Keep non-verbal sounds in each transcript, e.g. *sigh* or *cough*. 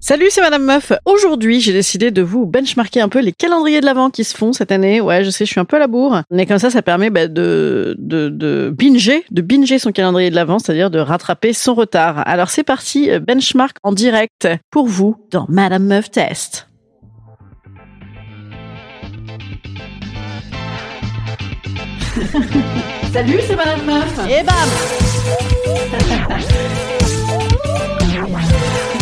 Salut, c'est Madame Meuf. Aujourd'hui, j'ai décidé de vous benchmarker un peu les calendriers de l'Avent qui se font cette année. Ouais, je sais, je suis un peu à la bourre. Mais comme ça, ça permet bah, de, de, de binger, de binger son calendrier de l'Avent, c'est-à-dire de rattraper son retard. Alors c'est parti, benchmark en direct pour vous dans Madame Meuf Test. *laughs* Salut, c'est Madame Meuf. Et bam *laughs*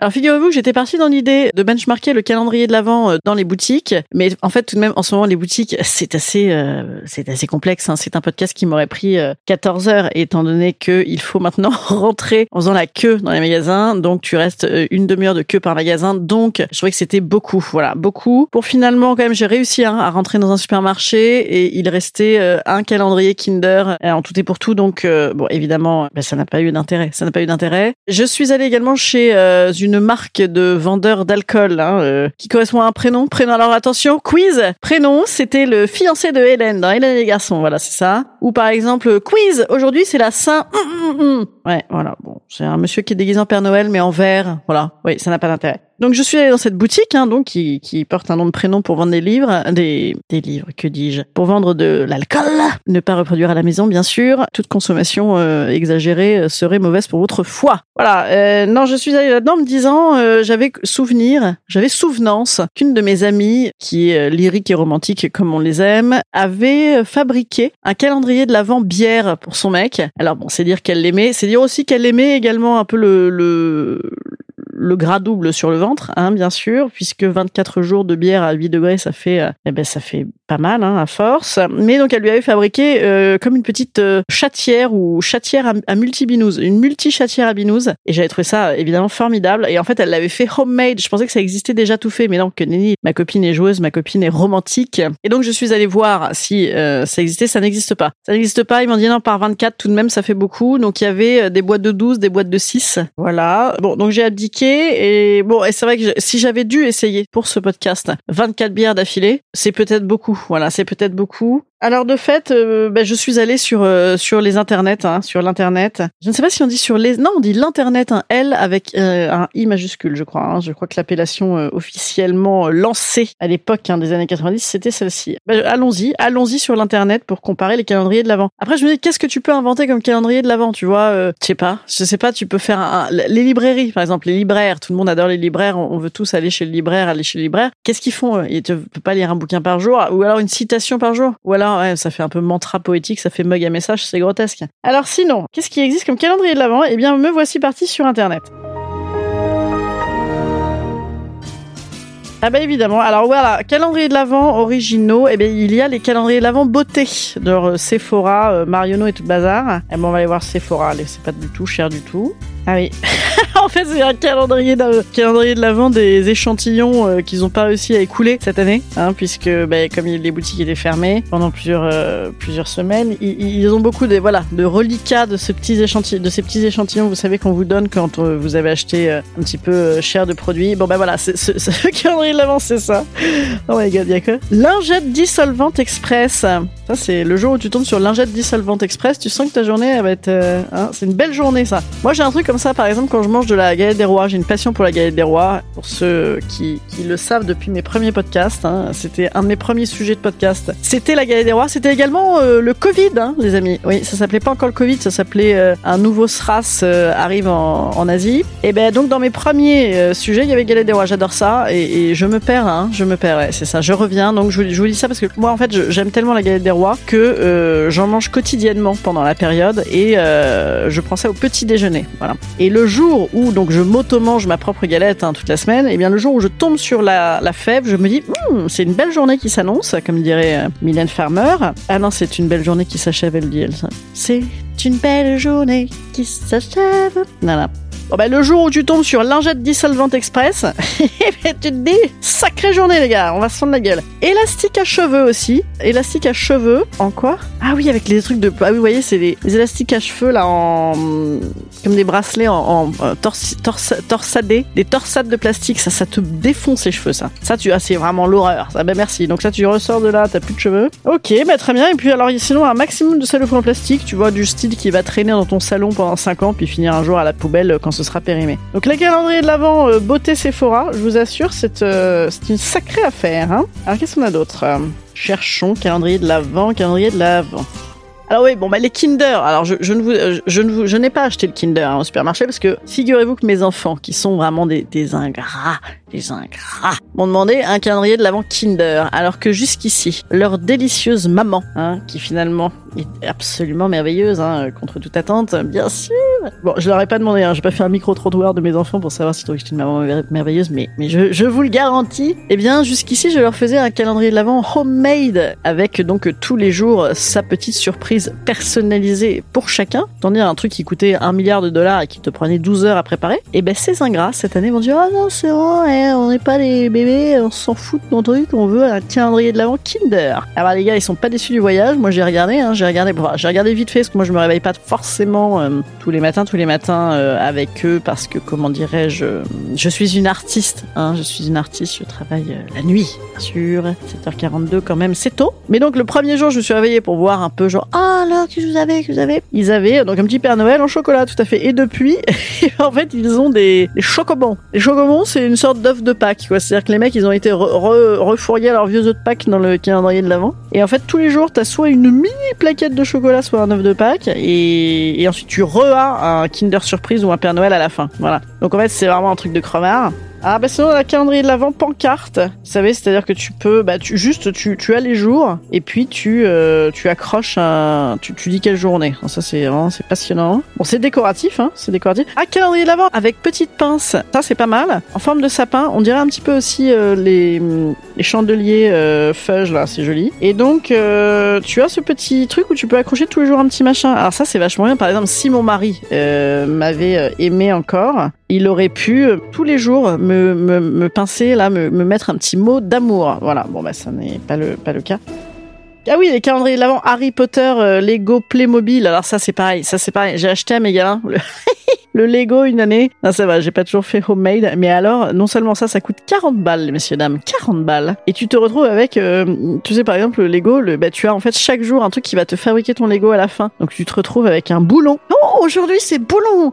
Alors figurez-vous que j'étais partie dans l'idée de benchmarker le calendrier de l'avant euh, dans les boutiques, mais en fait tout de même en ce moment les boutiques *laughs* c'est assez euh, c'est assez complexe. Hein. C'est un podcast qui m'aurait pris 14 euh, heures étant donné que il faut maintenant *laughs* rentrer en faisant la queue dans les magasins, donc tu restes une demi-heure de queue par magasin, donc je trouvais que c'était beaucoup, voilà beaucoup. Pour finalement quand même j'ai réussi hein, à rentrer dans un supermarché et il restait un calendrier Kinder en tout et pour tout, donc bon évidemment ben, ça n'a pas eu d'intérêt, ça n'a pas eu d'intérêt. Je suis allée également chez une une marque de vendeur d'alcool hein, euh, qui correspond à un prénom. Prénom, alors attention, quiz. Prénom, c'était le fiancé de Hélène dans Hélène et les garçons, voilà, c'est ça. Ou par exemple, quiz, aujourd'hui c'est la Saint... Ouais, voilà, bon, c'est un monsieur qui est déguisé en Père Noël mais en vert, voilà, oui, ça n'a pas d'intérêt. Donc je suis allée dans cette boutique, hein, donc qui, porte un nom de prénom pour vendre des livres, des, des livres, que dis-je, pour vendre de l'alcool. Ne pas reproduire à la maison, bien sûr. Toute consommation euh, exagérée euh, serait mauvaise pour votre foie. Voilà. Euh, non, je suis allée là-dedans me disant, j'avais souvenir, j'avais souvenance qu'une de mes amies, qui est lyrique et romantique comme on les aime, avait fabriqué un calendrier de l'avant bière pour son mec. Alors bon, c'est dire qu'elle l'aimait, c'est dire aussi qu'elle aimait également un peu le, le le gras double sur le ventre, hein, bien sûr, puisque 24 jours de bière à 8 degrés, ça fait, euh, eh ben, ça fait pas mal, hein, à force. Mais donc, elle lui avait fabriqué euh, comme une petite euh, chatière ou chatière à, multibinouse, une multi-chatière à binouze. Et j'avais trouvé ça évidemment formidable. Et en fait, elle l'avait fait homemade. Je pensais que ça existait déjà tout fait, mais non, que Nelly, ma copine est joueuse, ma copine est romantique. Et donc, je suis allée voir si ça existait. Ça n'existe pas. Ça n'existe pas. Ils m'ont dit non, par 24, tout de même, ça fait beaucoup. Donc, il y avait des boîtes de 12, des boîtes de 6. Voilà. Bon, donc j'ai abdiqué et bon, et c'est vrai que si j'avais dû essayer pour ce podcast 24 bières d'affilée, c'est peut-être beaucoup. Voilà, c'est peut-être beaucoup. Alors de fait, euh, ben, je suis allée sur euh, sur les internets, hein, sur l'internet. Je ne sais pas si on dit sur les, non, on dit l'internet, un L avec euh, un I majuscule, je crois. Hein. Je crois que l'appellation officiellement lancée à l'époque hein, des années 90, c'était celle-ci. Ben, allons-y, allons-y sur l'internet pour comparer les calendriers de l'avant. Après, je me dis, qu'est-ce que tu peux inventer comme calendrier de l'avant Tu vois, je sais pas, je sais pas. Tu peux faire un, les librairies, par exemple, les libraires. Tout le monde adore les libraires. On veut tous aller chez le libraire, aller chez le libraire. Qu'est-ce qu'ils font Ils ne peuvent pas lire un bouquin par jour, ou alors une citation par jour, ou alors ouais, ça fait un peu mantra poétique, ça fait mug à message, c'est grotesque. Alors sinon, qu'est-ce qui existe comme calendrier de l'Avent? Eh bien, me voici parti sur Internet. Ah bah évidemment. Alors voilà, calendrier de l'Avent originaux. Eh bien, il y a les calendriers de l'Avent beauté de Sephora, euh, Marionneau et tout le bazar. Eh ben, on va aller voir Sephora. C'est pas du tout cher du tout. Ah oui. *laughs* en fait, c'est un calendrier de, calendrier l'avant des échantillons euh, qu'ils n'ont pas réussi à écouler cette année, hein, puisque bah, comme les boutiques étaient fermées pendant plusieurs euh, semaines, ils, ont beaucoup de reliquats de ces petits échantillons. Vous savez qu'on vous donne quand euh, vous avez acheté un petit peu cher de produits. Bon ben voilà, ce, ce *laughs* calendrier de l'avant, c'est ça. Oh my god, y a que lingette dissolvante express. C'est le jour où tu tombes sur lingette dissolvante express, tu sens que ta journée elle va être, hein, c'est une belle journée ça. Moi j'ai un truc comme ça, par exemple, quand je mange de la galette des rois, j'ai une passion pour la galette des rois. Pour ceux qui, le savent depuis mes premiers podcasts, hein, c'était un de mes premiers sujets de podcast. C'était la galette des rois. C'était également euh, le Covid, hein, les amis. Oui, ça s'appelait pas encore le Covid, ça s'appelait euh, un nouveau SRAS euh, arrive en, Asie. Et ben donc dans mes premiers sujets, il y avait galette des rois. J'adore ça et, je me perds, je me perds. C'est ça. Je reviens. Donc je, je, vous dis ça parce que moi en fait, j'aime tellement la galette des rois Que euh, j'en mange quotidiennement pendant la période et euh, je prends ça au petit déjeuner. Voilà. Et le jour où donc je m'auto-mange ma propre galette hein, toute la semaine, et eh bien le jour où je tombe sur la, fève, je me dis Hum, c'est une belle journée qui s'annonce, comme dirait euh, Mylène Farmer. Ah non, c'est une belle journée qui s'achève, elle dit elle. C'est une belle journée qui s'achève. Voilà. Bon bah, le jour où tu tombes sur lingette dissolvante express, *laughs* eh ben, tu te dis sacrée journée les gars, on va se fendre la gueule. Élastique à cheveux aussi, élastique à cheveux en quoi? Ah oui avec les trucs de ah oui vous voyez c'est les, élastiques à cheveux là en comme des bracelets en, en euh, torsadés, des torsades de plastique, ça ça te défonce les cheveux ça. Ça tu ah c'est vraiment l'horreur. Ça bah merci. Donc ça tu ressors de là, t'as plus de cheveux. Ok bah très bien et puis alors sinon un maximum de cellophane en plastique, tu vois du style qui va traîner dans ton salon pendant 5 ans puis finir un jour à la poubelle quand ce sera périmé. Donc le calendrier de l'avant euh, beauté Sephora, je vous assure, c'est euh, une sacrée affaire. Hein Alors qu'est-ce qu'on a d'autre? Euh, Cherchons calendrier de l'avant, calendrier de l'avant. Alors oui, bon bah les Kinder. Alors je, ne vous, je ne vous, je n'ai pas acheté le Kinder hein, au supermarché parce que figurez-vous que mes enfants, qui sont vraiment des ingrats, des ingrats, m'ont demandé un calendrier de l'avant Kinder, alors que jusqu'ici leur délicieuse maman, hein, qui finalement est absolument merveilleuse, hein, contre toute attente, bien sûr. Bon, je leur ai pas demandé, hein, j'ai pas fait un micro trottoir de mes enfants pour savoir si trouvaient que j'étais une maman merveilleuse, mais je, vous le garantis. Eh bien, jusqu'ici, je leur faisais un calendrier de l'avant homemade avec donc tous les jours sa petite surprise personnalisée pour chacun, tandis un truc qui coûtait un milliard de dollars et qui te prenait 12 heures à préparer, eh ben ces ingrats cette année vont dire ah non c'est vrai, on n'est pas des bébés, on s'en fout de ton truc, on veut un calendrier de l'avant Kinder. Alors les gars ils sont pas déçus du voyage, moi j'ai regardé, hein, j'ai regardé, j'ai regardé vite fait parce que moi je me réveille pas forcément euh, tous les matins, tous les matins euh, avec eux parce que comment dirais-je, je suis une artiste, hein, je suis une artiste, je travaille euh, la nuit, bien sûr, 7h42 quand même, c'est tôt. Mais donc le premier jour je me suis réveillée pour voir un peu genre ah alors qu'est-ce que vous avez, que vous avez? Ils avaient donc un petit Père Noël en chocolat, tout à fait. Et depuis, *laughs* en fait, ils ont des, des chocobons. Les chocobons, c'est une sorte de Pâques, quoi. C'est-à-dire que les mecs, ils ont été refourgués à leurs vieux œufs de Pâques dans le calendrier de l'avant. Et en fait, tous les jours, t'as soit une mini plaquette de chocolat, soit un œuf de Pâques, et, ensuite tu re-as un Kinder Surprise ou un Père Noël à la fin. Voilà. Donc en fait, c'est vraiment un truc de crevard. Ah bah sinon la calendrier de l'avant pancarte, vous savez, c'est-à-dire que tu peux, bah tu juste tu, tu as les jours et puis tu euh, tu accroches un, tu, tu dis quelle journée. ça c'est vraiment c'est passionnant. Bon c'est décoratif, hein, c'est décoratif. Ah calendrier de l'avant avec petite pince, ça c'est pas mal. En forme de sapin, on dirait un petit peu aussi euh, les les chandeliers euh, là, c'est joli. Et donc euh, tu as ce petit truc où tu peux accrocher tous les jours un petit machin. Alors ça c'est vachement bien. Par exemple si mon mari m'avait aimé encore, il aurait pu euh, tous les jours me, me, me pincer, là, me, me, mettre un petit mot d'amour. Voilà, bon, bah, ça n'est pas le, pas le cas. Ah oui, les calendriers de l'avant Harry Potter, euh, Lego, Playmobil. Alors ça, c'est pareil. Ça, c'est pareil. J'ai acheté à mes gamins le, *laughs* le Lego une année. Non, ça va, j'ai pas toujours fait homemade. Mais alors, non seulement ça, ça coûte 40 balles, messieurs, dames. 40 balles. Et tu te retrouves avec, euh, tu sais, par exemple, le Lego, le, bah, tu as en fait chaque jour un truc qui va te fabriquer ton Lego à la fin. Donc tu te retrouves avec un boulon. Oh, aujourd'hui, c'est boulon.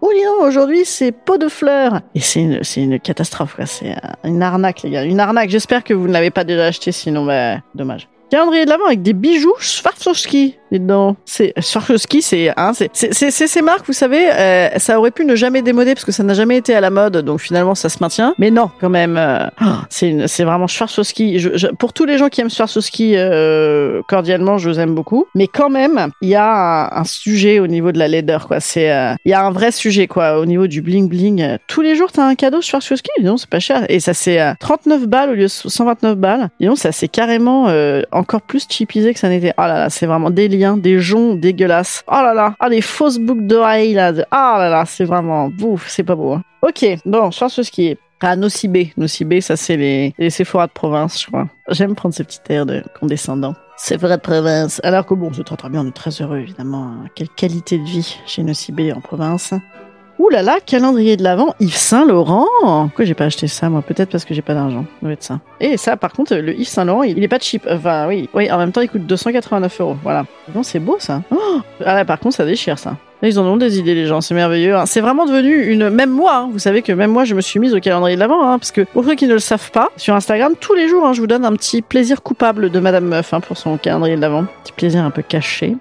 Oh, donc, aujourd'hui, c'est pot de fleurs. Et c'est une, c'est une catastrophe, quoi. C'est une arnaque, les gars. Une arnaque. J'espère que vous ne l'avez pas déjà acheté, sinon, bah, dommage. Calendrier de l'avant avec des bijoux Swarovski dedans. C'est Swarovski, c'est hein, c'est c'est ces marques, vous savez, euh, ça aurait pu ne jamais démoder parce que ça n'a jamais été à la mode, donc finalement ça se maintient. Mais non, quand même, euh, c'est c'est vraiment Swarovski. Je, pour tous les gens qui aiment Swarovski euh, cordialement, je vous aime beaucoup. Mais quand même, il y a un, sujet au niveau de la laideur, quoi. C'est euh, il y a un vrai sujet, quoi, au niveau du bling bling. Tous les jours, t'as un cadeau Swarovski, non, c'est pas cher. Et ça c'est 39 balles au lieu de 129 balles. Et non, ça c'est carrément encore plus cheapisé que ça n'était. Oh là là, c'est vraiment des des joncs dégueulasses. Oh là là, ah les fausses boucles d'oreilles là. Ah là là, c'est vraiment bouf, c'est pas beau. Hein. Ok, bon, je pense ce qui est. Ah, Nocibé. Nocibé, ça c'est les, les Sephora de province, je crois. J'aime prendre ce petit air de condescendant. Sephora de province. Alors que bon, c'est très très bien, on est très heureux évidemment. Quelle qualité de vie chez Nocibé en province. Ouh là là, calendrier de l'Avent, Yves Saint Laurent. Pourquoi j'ai pas acheté ça moi? Peut-être parce que j'ai pas d'argent. Doit ça. Et ça, par contre, le Yves Saint Laurent, il, est pas cheap. Enfin, oui, oui. En même temps, il coûte 289 euros. Voilà. Non, c'est beau ça. Oh ah là, par contre, ça déchire ça. ils en ont des idées, les gens, c'est merveilleux. Hein. C'est vraiment devenu une. Même moi, hein. vous savez que même moi, je me suis mise au calendrier de l'Avent, hein, parce que pour ceux qui ne le savent pas, sur Instagram, tous les jours, je vous donne un petit plaisir coupable de Madame Meuf pour son calendrier de l'Avent. Petit plaisir un peu caché.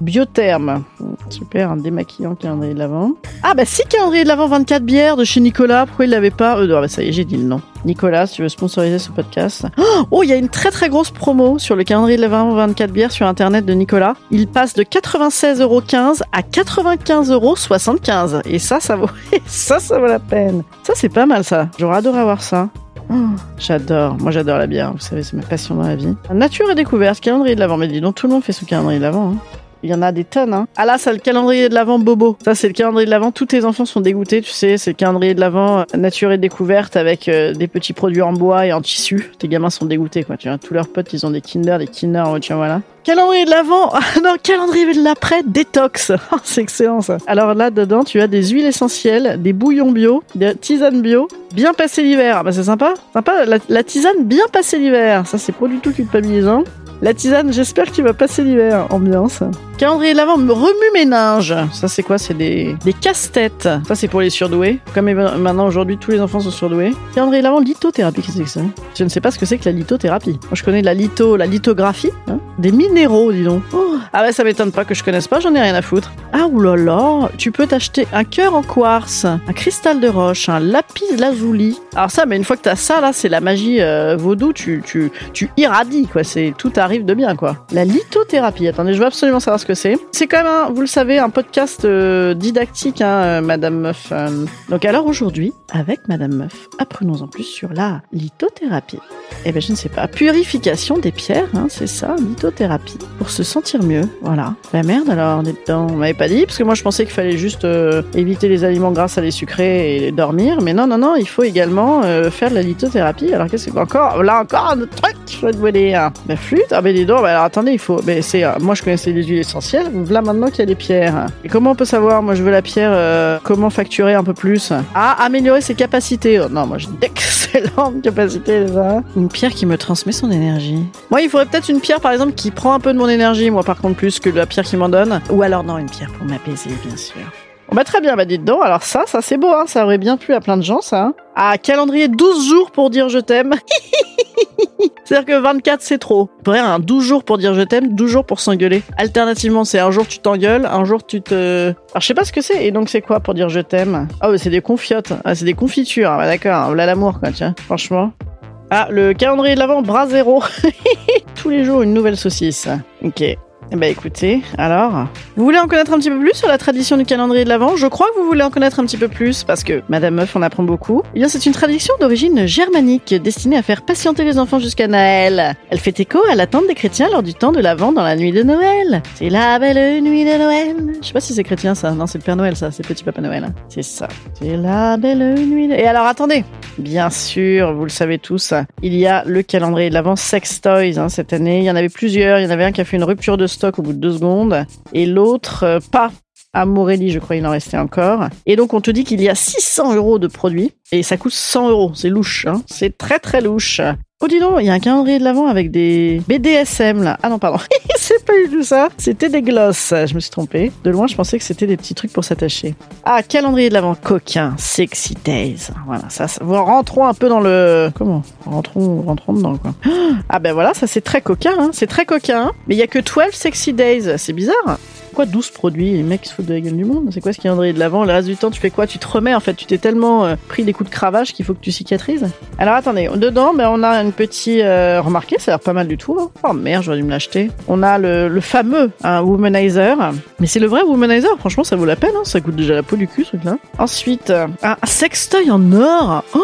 Biotherme. Super, un démaquillant calendrier de l'avant. Ah bah si, calendrier de l'avant 24 bières de chez Nicolas. Pourquoi il l'avait pas? Euh, non, bah, Ça y est, j'ai dit le nom. Nicolas, si tu veux sponsoriser ce podcast. Oh, il y a une très très grosse promo sur le calendrier de l'avant 24 bières sur internet de Nicolas. Il passe de 96,15€ à 95,75€. Et ça, ça vaut, *laughs* ça, ça vaut la peine. Ça, c'est pas mal ça. J'aurais adoré avoir ça. Oh, j'adore, moi j'adore la bière, vous savez, c'est ma passion dans la vie. Nature et découverte, calendrier de l'avant, mais dis donc, tout le monde fait son calendrier de l'avant. Hein. Il y en a des tonnes, hein. Ah là, c'est le calendrier de l'avant Bobo. Ça, c'est le calendrier de l'avant. Tous tes enfants sont dégoûtés, tu sais. C'est le calendrier de l'avant euh, nature et découverte avec euh, des petits produits en bois et en tissu. Tes gamins sont dégoûtés, quoi. Tu vois, tous leurs potes, ils ont des Kinder, des Kinder, oh, tiens, voilà. Calendrier de l'avant, *laughs* non, calendrier de l'après, détox. *laughs* Oh, c'est excellent ça. Alors là, dedans, tu as des huiles essentielles, des bouillons bio, des tisanes bio, bien passé l'hiver. Ah bah c'est sympa, sympa. La, la tisane bien passé l'hiver. Ça, c'est pas du tout culpabilisant. La tisane, j'espère que tu vas passer l'hiver. Ambiance. Calendrier de l'avant, remue-ménage. Ça, c'est quoi? C'est des, des casse-têtes. Ça, c'est pour les surdoués. Comme maintenant, aujourd'hui, tous les enfants sont surdoués. Calendrier de l'avant, lithothérapie. Qu'est-ce que c'est que ça? Je ne sais pas ce que c'est que la lithothérapie. Moi, je connais la litho, la lithographie. Hein des minéraux, dis donc. Oh. Ah ouais, ça m'étonne pas que je connaisse pas, j'en ai rien à foutre. Ah oulala, tu peux t'acheter un cœur en quartz, un cristal de roche, un lapis lazuli. Alors ça, mais une fois que t'as ça, là, c'est la magie euh, vaudou, tu, tu, tu irradies, quoi. C'est tout arrive de bien, quoi. La lithothérapie. Attendez, je veux absolument savoir ce que c'est. C'est quand même, vous le savez, un podcast euh, didactique, hein, euh, Madame Meuf. Donc alors aujourd'hui, avec Madame Meuf, apprenons en plus sur la lithothérapie. Eh ben je ne sais pas. Purification des pierres, hein, c'est ça, lithothérapie. Pour se sentir mieux, voilà. La merde alors, dedans. On m'avait pas dit, parce que moi je pensais qu'il fallait juste euh, éviter les aliments à les sucrés et dormir. Mais non, non, non, il faut également euh, faire de la lithothérapie. Alors qu'est-ce que encore Là encore un autre truc, je vais te vous dire. La flûte Ah ben dis donc, bah, alors attendez, il faut. Mais c'est, euh, moi je connaissais les huiles essentielles. Là maintenant qu'il y a des pierres. Et comment on peut savoir Moi je veux la pierre, comment facturer un peu plus? Ah, améliorer ses capacités. Oh, non, moi j'ai d'excellentes *laughs* capacités déjà. Une pierre qui me transmet son énergie. Moi, il faudrait peut-être une pierre, par exemple, qui prend un peu de mon énergie, moi, par contre, plus que la pierre qui m'en donne. Ou alors, non, une pierre pour m'apaiser, bien sûr. Bon bah très bien, bah dites donc, alors ça, ça c'est beau, hein, ça aurait bien plu à plein de gens, ça. Hein. Ah, calendrier 12 jours pour dire je t'aime. *laughs* *laughs* C'est-à-dire que 24 c'est trop. Un 12 jours pour dire je t'aime, 12 jours pour s'engueuler. Alternativement, c'est un jour tu t'engueules, un jour tu te... Alors je sais pas ce que c'est, et donc c'est quoi pour dire je t'aime? Ah c'est des confiotes, ah, c'est des confitures, ah, d'accord, là l'amour quoi, tiens, franchement. Ah, le calendrier de l'avant, bras zéro. *laughs* Tous les jours, une nouvelle saucisse. Ok. Eh ben écoutez, alors, vous voulez en connaître un petit peu plus sur la tradition du calendrier de l'Avent? Je crois que vous voulez en connaître un petit peu plus parce que Madame Meuf en apprend beaucoup. Eh bien, c'est une tradition d'origine germanique destinée à faire patienter les enfants jusqu'à Noël. Elle fait écho à l'attente des chrétiens lors du temps de l'Avent dans la nuit de Noël. C'est la belle nuit de Noël. Je sais pas si c'est chrétien ça. Non, c'est le Père Noël ça. C'est Petit Papa Noël. C'est ça. C'est la belle nuit. De... Et alors attendez. Bien sûr, vous le savez tous, il y a le calendrier de l'Avent Sex Toys hein, cette année. Il y en avait plusieurs. Il y en avait un qui a fait une rupture de au bout de deux secondes et l'autre euh, pas. À Morelli, je crois, il en restait encore. Et donc, on te dit qu'il y a 600 euros de produits et ça coûte 100 euros. C'est louche, hein c'est très très louche. Oh dis donc, il y a un calendrier de l'avant avec des BDSM là. Ah non, pardon, *laughs* c'est pas eu tout ça. C'était des glosses, je me suis trompée. De loin, je pensais que c'était des petits trucs pour s'attacher. Ah, calendrier de l'avant coquin, sexy days. Voilà, ça, ça, rentrons un peu dans le... Comment? Rentrons, rentrons dedans quoi. *gasps* Ah ben voilà, ça c'est très coquin, hein. c'est très coquin. Mais il y a que 12 sexy days, c'est bizarre quoi 12 produits Les mecs se foutent de la gueule du monde. C'est quoi ce calendrier de l'avant Le reste du temps, tu fais quoi Tu te remets en fait. Tu t'es tellement euh, pris des coups de cravache qu'il faut que tu cicatrises. Alors attendez, dedans, ben, on a une petite. Euh, remarquez, ça a l'air pas mal du tout. Hein. Oh merde, j'aurais dû me l'acheter. On a le, fameux un womanizer. Mais c'est le vrai womanizer. Franchement, ça vaut la peine. Hein. Ça coûte déjà la peau du cul, ce truc-là. Ensuite, euh, un sextoy en or. Oh,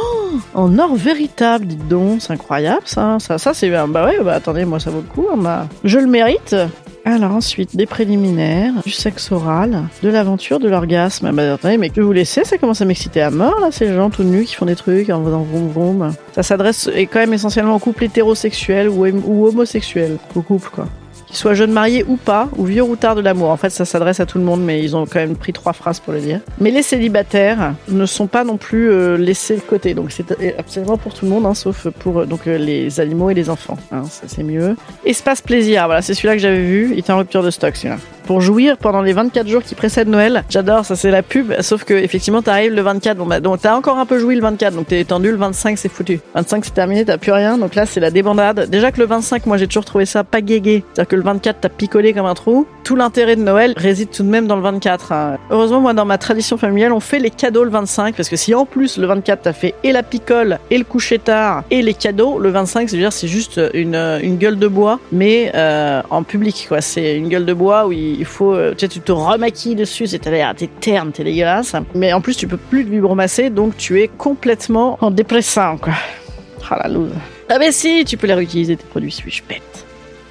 en or véritable, dites donc. C'est incroyable ça. Ça, ça c'est. Bah ouais, bah attendez, moi ça vaut le coup. Hein. Je le mérite. Alors ensuite, des préliminaires, du sexe oral, de l'aventure, de l'orgasme. Bah attendez, mais que vous laissez, ça commence à m'exciter à mort, là, ces gens tout nus qui font des trucs en faisant vroom vroom. Ça s'adresse quand même essentiellement aux couples hétérosexuels ou, ou homosexuels, au couple, quoi soit jeune marié ou pas, ou vieux routard de l'amour. En fait, ça s'adresse à tout le monde, mais ils ont quand même pris trois phrases pour le dire. Mais les célibataires ne sont pas non plus euh, laissés de côté, donc c'est absolument pour tout le monde, hein, sauf pour euh, donc euh, les animaux et les enfants. Hein, ça c'est mieux. Espace plaisir, voilà, c'est celui-là que j'avais vu. Il était en rupture de stock, celui-là pour jouir pendant les 24 jours qui précèdent Noël. J'adore, ça c'est la pub, sauf que effectivement t'arrives le 24, bon bah donc t'as encore un peu joué le 24, donc t'es tendu le 25 c'est foutu. 25 c'est terminé, t'as plus rien, donc là c'est la débandade. Déjà que le 25, moi j'ai toujours trouvé ça pas guégué, c'est-à-dire que le 24 t'as picolé comme un trou, tout l'intérêt de Noël réside tout de même dans le 24. hein. Heureusement, moi, dans ma tradition familiale, on fait les cadeaux le 25 parce que si en plus le 24 t'as fait et la picole et le coucher tard et les cadeaux, le 25, c'est dire c'est juste une, une gueule de bois, mais euh, en public quoi. C'est une gueule de bois où il faut, euh, tu sais, tu te remaquilles dessus, c'est t'es t'es terne, t'es dégueulasse. Mais en plus, tu peux plus te vibromasser, donc tu es complètement en dépressant quoi. Ah la loose. Ah mais si, tu peux les réutiliser tes produits, suis-je bête.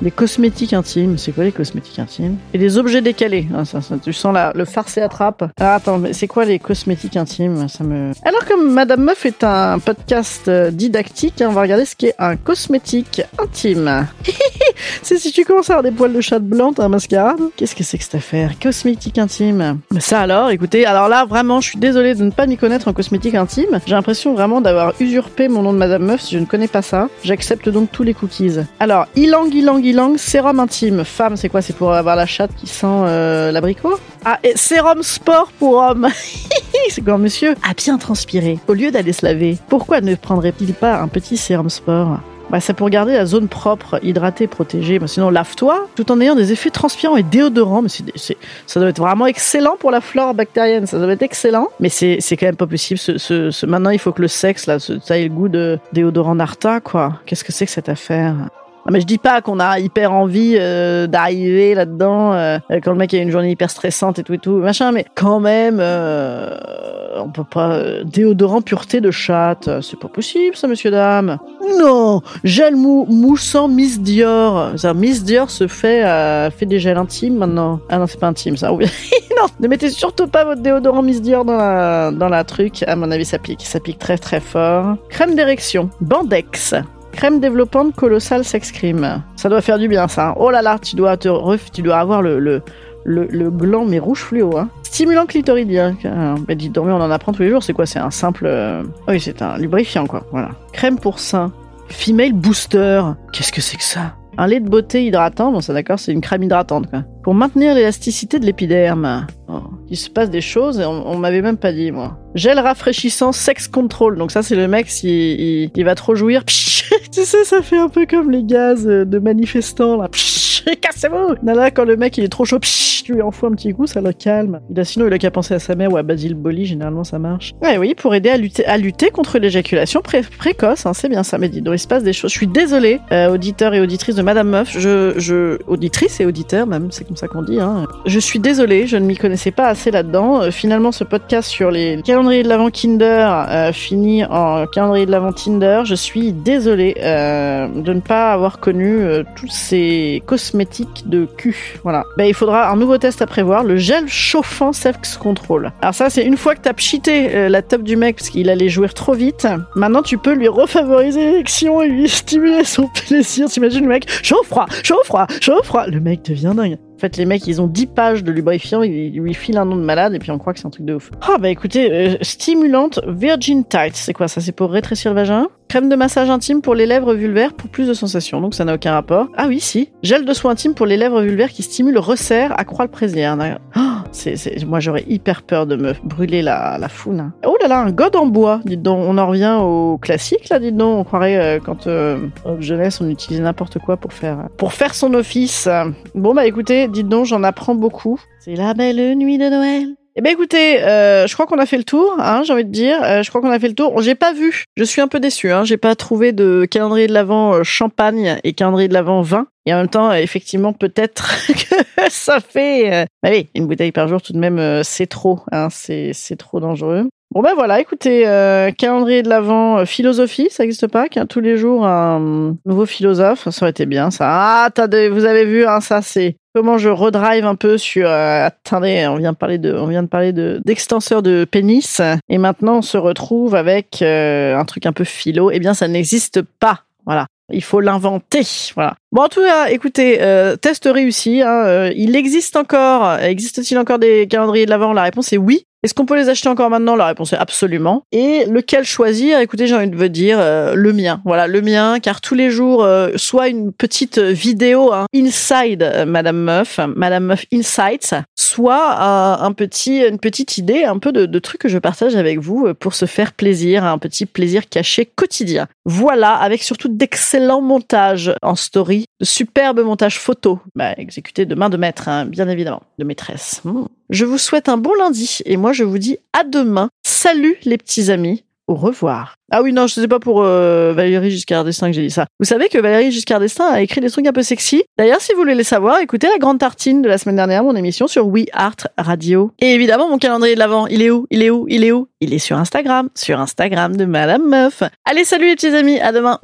Les cosmétiques intimes, c'est quoi les cosmétiques intimes? Et les objets décalés, Ah, ça, tu sens la, le farce et attrape. Ah, attends, mais c'est quoi les cosmétiques intimes? Ça me. Alors comme Madame Meuf est un podcast euh, didactique, hein, on va regarder ce qu'est un cosmétique intime. *laughs* c'est si tu commences à avoir des poils de chat blanc, un mascarade. Qu'est-ce que c'est que cette affaire? Cosmétique intime. Ça alors, écoutez, alors là vraiment, je suis désolée de ne pas m'y connaître en cosmétique intime. J'ai l'impression vraiment d'avoir usurpé mon nom de Madame Meuf si je ne connais pas ça. J'accepte donc tous les cookies. Alors, ilang, ilang, sérum intime. Femme, c'est quoi? C'est pour avoir la chatte qui sent euh, l'abricot? Ah, et sérum sport pour homme. *laughs* c'est quoi, monsieur À bien transpirer. Au lieu d'aller se laver, pourquoi ne prendrait-il pas un petit sérum sport? Bah, c'est pour garder la zone propre, hydratée, protégée. Mais sinon, lave-toi tout en ayant des effets transpirants et déodorants. Mais ça doit être vraiment excellent pour la flore bactérienne. Ça doit être excellent. Mais c'est, quand même pas possible. Ce, maintenant, il faut que le sexe, là, ça ait le goût de déodorant Narta, quoi. Qu'est-ce que c'est que cette affaire? Non, mais je dis pas qu'on a hyper envie euh, d'arriver là-dedans euh, quand le mec a une journée hyper stressante et tout et tout machin, mais quand même, euh, on peut pas euh, déodorant pureté de chatte, c'est pas possible ça, monsieur dame. Non, gel mou moussant Miss Dior. Ça, Miss Dior se fait euh, fait des gels intimes maintenant. Ah non, c'est pas intime ça. *laughs* Non, ne mettez surtout pas votre déodorant Miss Dior dans la dans la truc. À mon avis, ça pique, ça pique très très fort. Crème d'érection, Bandex. Crème développante colossal sex cream. Ça doit faire du bien, ça. Oh là là, tu dois te tu dois avoir le, le, le, gland, mais rouge fluo. Hein. Stimulant clitoridien. Ah, Mais dis donc, on en apprend tous les jours. C'est quoi? C'est un simple. euh, Oui, c'est un lubrifiant, quoi. Voilà. Crème pour sein. Female booster. Qu'est-ce que c'est que ça? Un lait de beauté hydratant. Bon, ça d'accord, c'est une crème hydratante, quoi. Pour maintenir l'élasticité de l'épiderme. Oh, il se passe des choses et on, on m'avait même pas dit, moi. Gel rafraîchissant sex control. Donc ça, c'est le mec, s'il il, il va trop jouir. psh, tu sais, ça fait un peu comme les gaz euh, de manifestants, là. *laughs* Cassez-vous là, quand le mec, il est trop chaud, psh, tu lui envoies un petit coup, ça le calme. Il a, sinon, il a qu'à penser à sa mère ou à Basil Boli, généralement, ça marche. Ouais, oui, pour aider à lutter, à lutter contre l'éjaculation pré- précoce, hein, c'est bien ça, mais donc, il se passe des choses. Je suis désolée, euh, auditeurs et auditrices de Madame Meuf, je, je, auditrice et auditeur, même, c'est comme ça qu'on dit, hein. Je suis désolée, je ne m'y connaissais pas assez là-dedans. Euh, finalement, ce podcast sur les calendriers de l'avant Kinder euh, finit en calendrier de l'avant Tinder. Je suis désolée euh, de ne pas avoir connu euh, tous ces cosmétiques de cul. Voilà. Ben, il faudra un nouveau test à prévoir, le gel chauffant sex control. Alors ça, c'est une fois que t'as pchité euh, la top du mec parce qu'il allait jouir trop vite. Maintenant, tu peux lui refavoriser l'érection et lui *laughs* stimuler son plaisir. T'imagines le mec chaud froid, chaud froid, chaud froid. Le mec devient dingue. En fait, les mecs, ils ont 10 pages de lubrifiant, ils lui filent un nom de malade et puis on croit que c'est un truc de ouf. Ah bah écoutez, euh, stimulante Virgin Tight, c'est quoi ça C'est pour rétrécir le vagin? Crème de massage intime pour les lèvres vulvaires pour plus de sensations, donc ça n'a aucun rapport. Ah oui, si. Gel de soin intime pour les lèvres vulvaires qui stimule, resserre, accroît le plaisir. Oh, c'est, Moi j'aurais hyper peur de me brûler la, la foune. Oh là là, un god en bois, dites donc. On en revient au classique là, dites donc. On croirait euh, quand euh, en jeunesse on utilisait n'importe quoi pour faire, pour faire son office. Bon bah écoutez, dites donc, j'en apprends beaucoup. C'est la belle nuit de Noël. Eh ben écoutez, euh, je crois qu'on a fait le tour, hein, j'ai envie de dire. Euh, je crois qu'on a fait le tour. J'ai pas vu. Je suis un peu déçu. Hein, j'ai pas trouvé de calendrier de l'avant euh, champagne et calendrier de l'avant vin. Et en même temps, euh, effectivement, peut-être *laughs* que ça fait. Euh... Bah oui, une bouteille par jour, tout de même, euh, c'est trop. Hein, c'est c'est trop dangereux. Bon ben voilà, écoutez, euh, calendrier de l'avant, philosophie, ça existe pas, qu'un tous les jours un nouveau philosophe, ça aurait été bien ça. Ah, t'as des- vous avez vu, hein, ça c'est comment je redrive un peu sur. euh, attendez, on vient de parler de, on vient de parler de d'extenseur de pénis, et maintenant on se retrouve avec euh, un truc un peu philo. Eh bien, ça n'existe pas. Voilà. Il faut l'inventer. Voilà. Bon, en tout cas, écoutez, euh, test réussi. hein, euh, il existe encore, existe-t-il encore des calendriers de l'avant? La réponse est oui. Est-ce qu'on peut les acheter encore maintenant? La réponse est absolument. Et lequel choisir? Écoutez, j'ai envie de vous dire euh, le mien. Voilà, le mien, car tous les jours, euh, soit une petite vidéo hein, inside euh, Madame Meuf, Madame Meuf Insights, soit un, petit, une petite idée, un peu de, de trucs que je partage avec vous pour se faire plaisir, un petit plaisir caché quotidien. Voilà, avec surtout d'excellents montages en story, de superbes montages photos, bah, exécutés de main de maître, hein, bien évidemment, de maîtresse. Hmm. Je vous souhaite un bon lundi et moi je vous dis à demain. Salut les petits amis. Au revoir. Ah oui, non, je sais pas pour euh, Valérie Giscard d'Estaing que j'ai dit ça. Vous savez que Valérie Giscard d'Estaing a écrit des trucs un peu sexy. D'ailleurs, si vous voulez les savoir, écoutez la grande tartine de la semaine dernière, mon émission sur We Art Radio. Et évidemment, mon calendrier de l'avant, il est où? Il est où? Il est où? Il est sur Instagram, sur Instagram de Madame Meuf. Allez, salut les petits amis, à demain.